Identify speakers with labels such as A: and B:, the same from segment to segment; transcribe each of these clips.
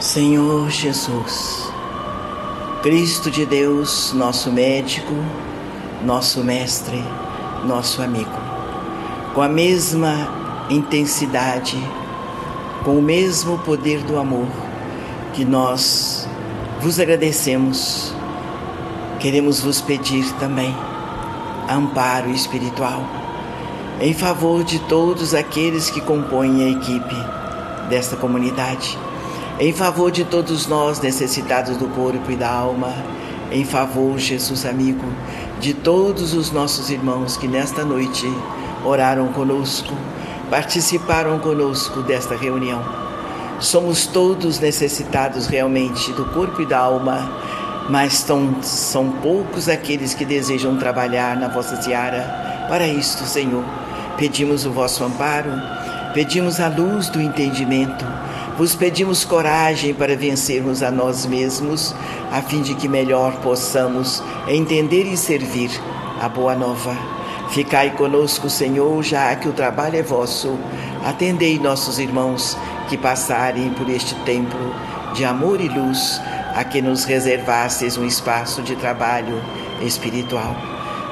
A: Senhor Jesus, Cristo de Deus, nosso médico, nosso mestre, nosso amigo, com a mesma intensidade, com o mesmo poder do amor que nós vos agradecemos, queremos vos pedir também amparo espiritual em favor de todos aqueles que compõem a equipe desta comunidade em favor de todos nós necessitados do corpo e da alma, em favor, Jesus amigo, de todos os nossos irmãos que nesta noite oraram conosco, participaram conosco desta reunião. Somos todos necessitados realmente do corpo e da alma, mas são poucos aqueles que desejam trabalhar na vossa seara. Para isto, Senhor, pedimos o vosso amparo, pedimos a luz do entendimento vos pedimos coragem para vencermos a nós mesmos, a fim de que melhor possamos entender e servir a boa nova. Ficai conosco, Senhor, já que o trabalho é vosso. Atendei nossos irmãos que passarem por este templo de amor e luz, a que nos reservastes um espaço de trabalho espiritual.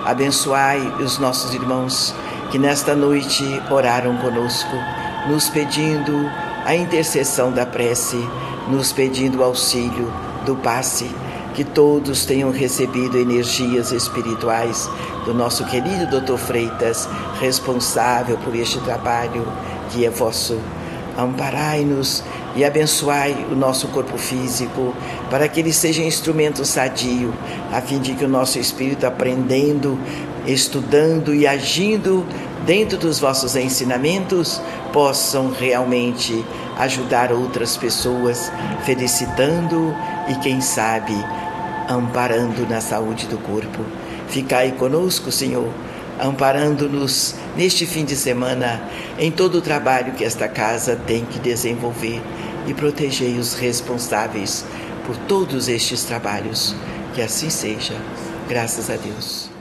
A: Abençoai os nossos irmãos que nesta noite oraram conosco, nos pedindo a intercessão da prece, nos pedindo auxílio do passe, que todos tenham recebido energias espirituais do nosso querido Dr. Freitas, responsável por este trabalho que é vosso. Amparai-nos e abençoai o nosso corpo físico, para que ele seja instrumento sadio, a fim de que o nosso espírito, aprendendo, estudando e agindo dentro dos vossos ensinamentos, possam realmente ajudar outras pessoas, felicitando e, quem sabe, amparando na saúde do corpo. Ficai conosco, Senhor, amparando-nos neste fim de semana em todo o trabalho que esta casa tem que desenvolver e protegei os responsáveis por todos estes trabalhos. Que assim seja. Graças a Deus.